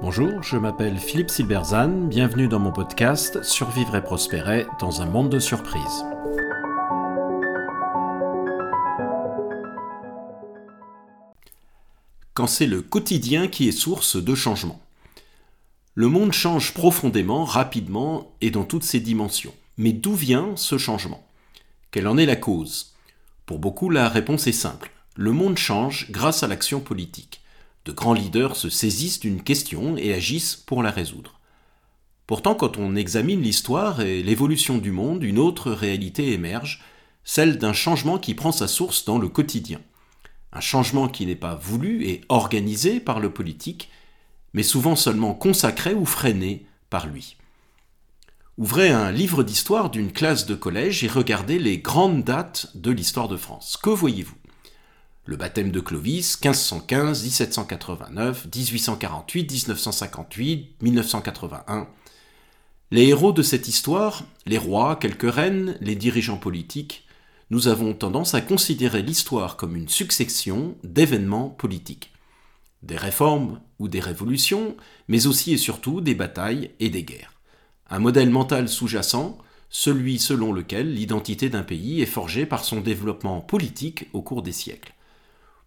Bonjour, je m'appelle Philippe Silberzan, bienvenue dans mon podcast Survivre et prospérer dans un monde de surprises. Quand c'est le quotidien qui est source de changement. Le monde change profondément, rapidement et dans toutes ses dimensions. Mais d'où vient ce changement? Quelle en est la cause? Pour beaucoup, la réponse est simple. Le monde change grâce à l'action politique de grands leaders se saisissent d'une question et agissent pour la résoudre. Pourtant, quand on examine l'histoire et l'évolution du monde, une autre réalité émerge, celle d'un changement qui prend sa source dans le quotidien. Un changement qui n'est pas voulu et organisé par le politique, mais souvent seulement consacré ou freiné par lui. Ouvrez un livre d'histoire d'une classe de collège et regardez les grandes dates de l'histoire de France. Que voyez-vous? Le baptême de Clovis, 1515, 1789, 1848, 1958, 1981. Les héros de cette histoire, les rois, quelques reines, les dirigeants politiques, nous avons tendance à considérer l'histoire comme une succession d'événements politiques. Des réformes ou des révolutions, mais aussi et surtout des batailles et des guerres. Un modèle mental sous-jacent, celui selon lequel l'identité d'un pays est forgée par son développement politique au cours des siècles.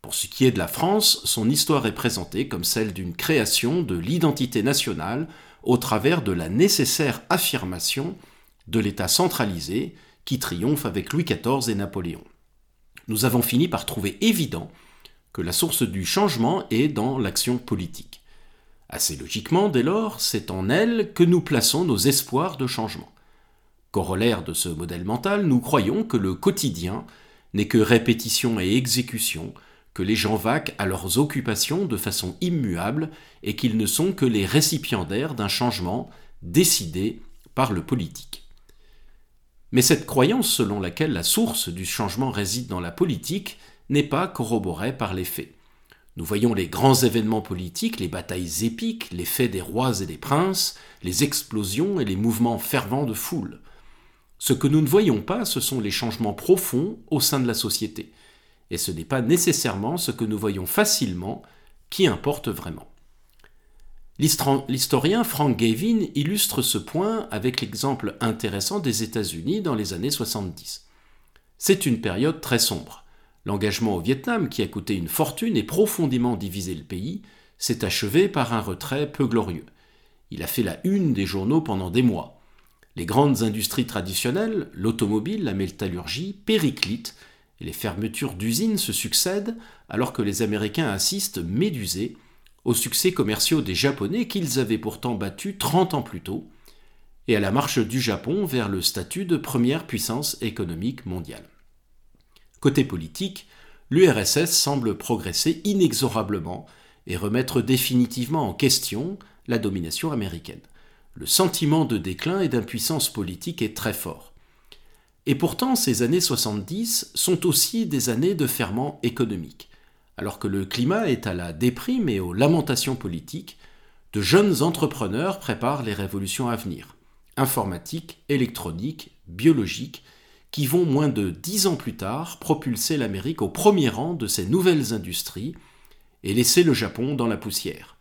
Pour ce qui est de la France, son histoire est présentée comme celle d'une création de l'identité nationale au travers de la nécessaire affirmation de l'État centralisé qui triomphe avec Louis XIV et Napoléon. Nous avons fini par trouver évident que la source du changement est dans l'action politique. Assez logiquement, dès lors, c'est en elle que nous plaçons nos espoirs de changement. Corollaire de ce modèle mental, nous croyons que le quotidien n'est que répétition et exécution, que les gens vaquent à leurs occupations de façon immuable et qu'ils ne sont que les récipiendaires d'un changement décidé par le politique. Mais cette croyance selon laquelle la source du changement réside dans la politique n'est pas corroborée par les faits. Nous voyons les grands événements politiques, les batailles épiques, les faits des rois et des princes, les explosions et les mouvements fervents de foule. Ce que nous ne voyons pas, ce sont les changements profonds au sein de la société et ce n'est pas nécessairement ce que nous voyons facilement qui importe vraiment. L'historien Frank Gavin illustre ce point avec l'exemple intéressant des États-Unis dans les années 70. C'est une période très sombre. L'engagement au Vietnam, qui a coûté une fortune et profondément divisé le pays, s'est achevé par un retrait peu glorieux. Il a fait la une des journaux pendant des mois. Les grandes industries traditionnelles, l'automobile, la métallurgie, périclitent les fermetures d'usines se succèdent alors que les Américains assistent médusés aux succès commerciaux des Japonais qu'ils avaient pourtant battus 30 ans plus tôt, et à la marche du Japon vers le statut de première puissance économique mondiale. Côté politique, l'URSS semble progresser inexorablement et remettre définitivement en question la domination américaine. Le sentiment de déclin et d'impuissance politique est très fort. Et pourtant, ces années 70 sont aussi des années de ferment économique. Alors que le climat est à la déprime et aux lamentations politiques, de jeunes entrepreneurs préparent les révolutions à venir, informatique, électronique, biologique, qui vont moins de dix ans plus tard propulser l'Amérique au premier rang de ces nouvelles industries et laisser le Japon dans la poussière.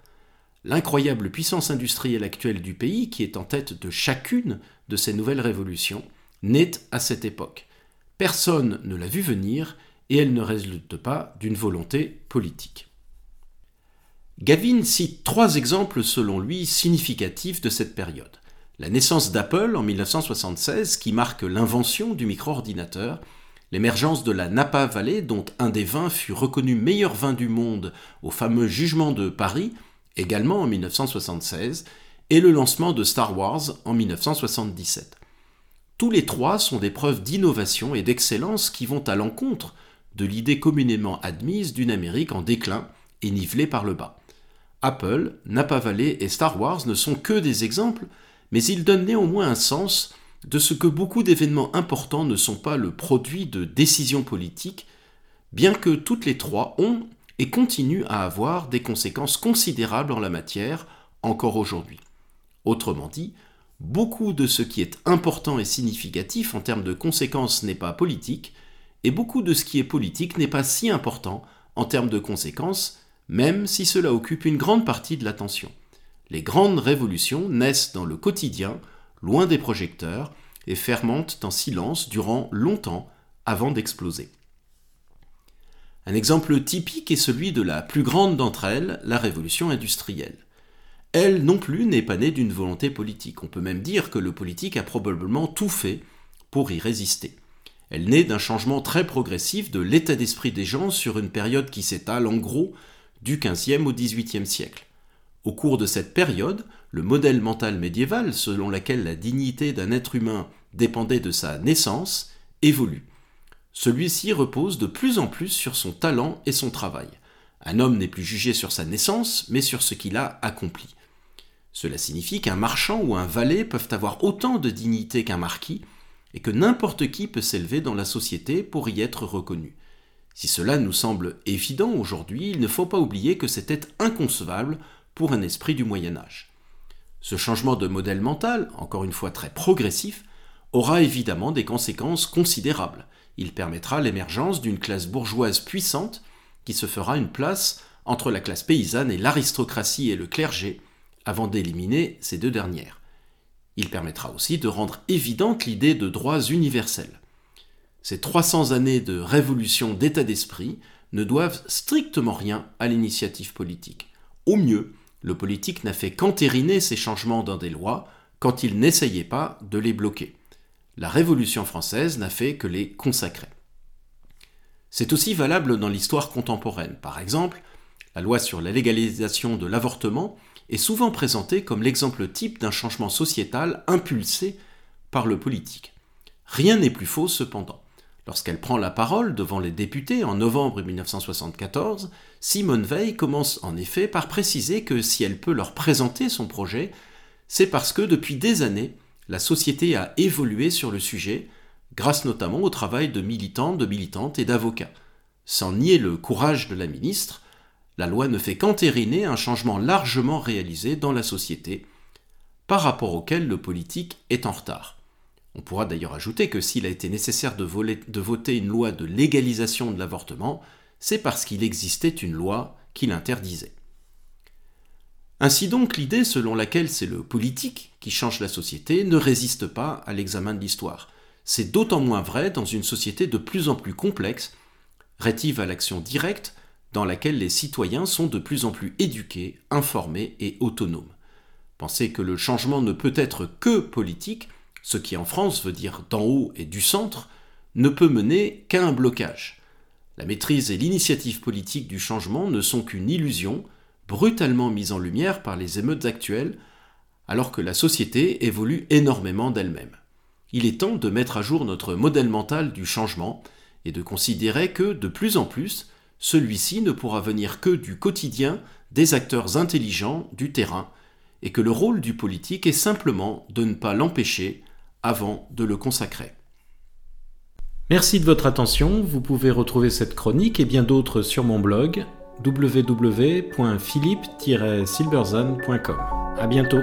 L'incroyable puissance industrielle actuelle du pays, qui est en tête de chacune de ces nouvelles révolutions, naît à cette époque. Personne ne l'a vu venir et elle ne résulte pas d'une volonté politique. Gavin cite trois exemples selon lui significatifs de cette période. La naissance d'Apple en 1976 qui marque l'invention du micro-ordinateur, l'émergence de la Napa Valley dont un des vins fut reconnu meilleur vin du monde au fameux jugement de Paris, également en 1976, et le lancement de Star Wars en 1977. Tous les trois sont des preuves d'innovation et d'excellence qui vont à l'encontre de l'idée communément admise d'une Amérique en déclin et nivelée par le bas. Apple, Napa Valley et Star Wars ne sont que des exemples, mais ils donnent néanmoins un sens de ce que beaucoup d'événements importants ne sont pas le produit de décisions politiques, bien que toutes les trois ont et continuent à avoir des conséquences considérables en la matière encore aujourd'hui. Autrement dit, beaucoup de ce qui est important et significatif en termes de conséquences n'est pas politique, et beaucoup de ce qui est politique n'est pas si important en termes de conséquences, même si cela occupe une grande partie de l'attention. Les grandes révolutions naissent dans le quotidien, loin des projecteurs, et fermentent en silence durant longtemps avant d'exploser. Un exemple typique est celui de la plus grande d'entre elles, la révolution industrielle. Elle non plus n'est pas née d'une volonté politique. On peut même dire que le politique a probablement tout fait pour y résister. Elle naît d'un changement très progressif de l'état d'esprit des gens sur une période qui s'étale en gros du XVe au XVIIIe siècle. Au cours de cette période, le modèle mental médiéval, selon lequel la dignité d'un être humain dépendait de sa naissance, évolue. Celui-ci repose de plus en plus sur son talent et son travail. Un homme n'est plus jugé sur sa naissance, mais sur ce qu'il a accompli. Cela signifie qu'un marchand ou un valet peuvent avoir autant de dignité qu'un marquis, et que n'importe qui peut s'élever dans la société pour y être reconnu. Si cela nous semble évident aujourd'hui, il ne faut pas oublier que c'était inconcevable pour un esprit du Moyen Âge. Ce changement de modèle mental, encore une fois très progressif, aura évidemment des conséquences considérables. Il permettra l'émergence d'une classe bourgeoise puissante qui se fera une place entre la classe paysanne et l'aristocratie et le clergé, avant d'éliminer ces deux dernières. Il permettra aussi de rendre évidente l'idée de droits universels. Ces 300 années de révolution d'état d'esprit ne doivent strictement rien à l'initiative politique. Au mieux, le politique n'a fait qu'entériner ces changements dans des lois quand il n'essayait pas de les bloquer. La Révolution française n'a fait que les consacrer. C'est aussi valable dans l'histoire contemporaine. Par exemple, la loi sur la légalisation de l'avortement est souvent présentée comme l'exemple type d'un changement sociétal impulsé par le politique. Rien n'est plus faux cependant. Lorsqu'elle prend la parole devant les députés en novembre 1974, Simone Veil commence en effet par préciser que si elle peut leur présenter son projet, c'est parce que depuis des années, la société a évolué sur le sujet, grâce notamment au travail de militants, de militantes et d'avocats. Sans nier le courage de la ministre, la loi ne fait qu'entériner un changement largement réalisé dans la société, par rapport auquel le politique est en retard. On pourra d'ailleurs ajouter que s'il a été nécessaire de, voter une loi de légalisation de l'avortement, c'est parce qu'il existait une loi qui l'interdisait. Ainsi donc, l'idée selon laquelle c'est le politique qui change la société ne résiste pas à l'examen de l'histoire. C'est d'autant moins vrai dans une société de plus en plus complexe, rétive à l'action directe, dans laquelle les citoyens sont de plus en plus éduqués, informés et autonomes. Penser que le changement ne peut être que politique, ce qui en France veut dire d'en haut et du centre, ne peut mener qu'à un blocage. La maîtrise et l'initiative politique du changement ne sont qu'une illusion, brutalement mise en lumière par les émeutes actuelles, alors que la société évolue énormément d'elle-même. Il est temps de mettre à jour notre modèle mental du changement et de considérer que, de plus en plus, celui-ci ne pourra venir que du quotidien des acteurs intelligents du terrain, et que le rôle du politique est simplement de ne pas l'empêcher avant de le consacrer. Merci de votre attention, vous pouvez retrouver cette chronique et bien d'autres sur mon blog www.philippe-silberzone.com. À bientôt.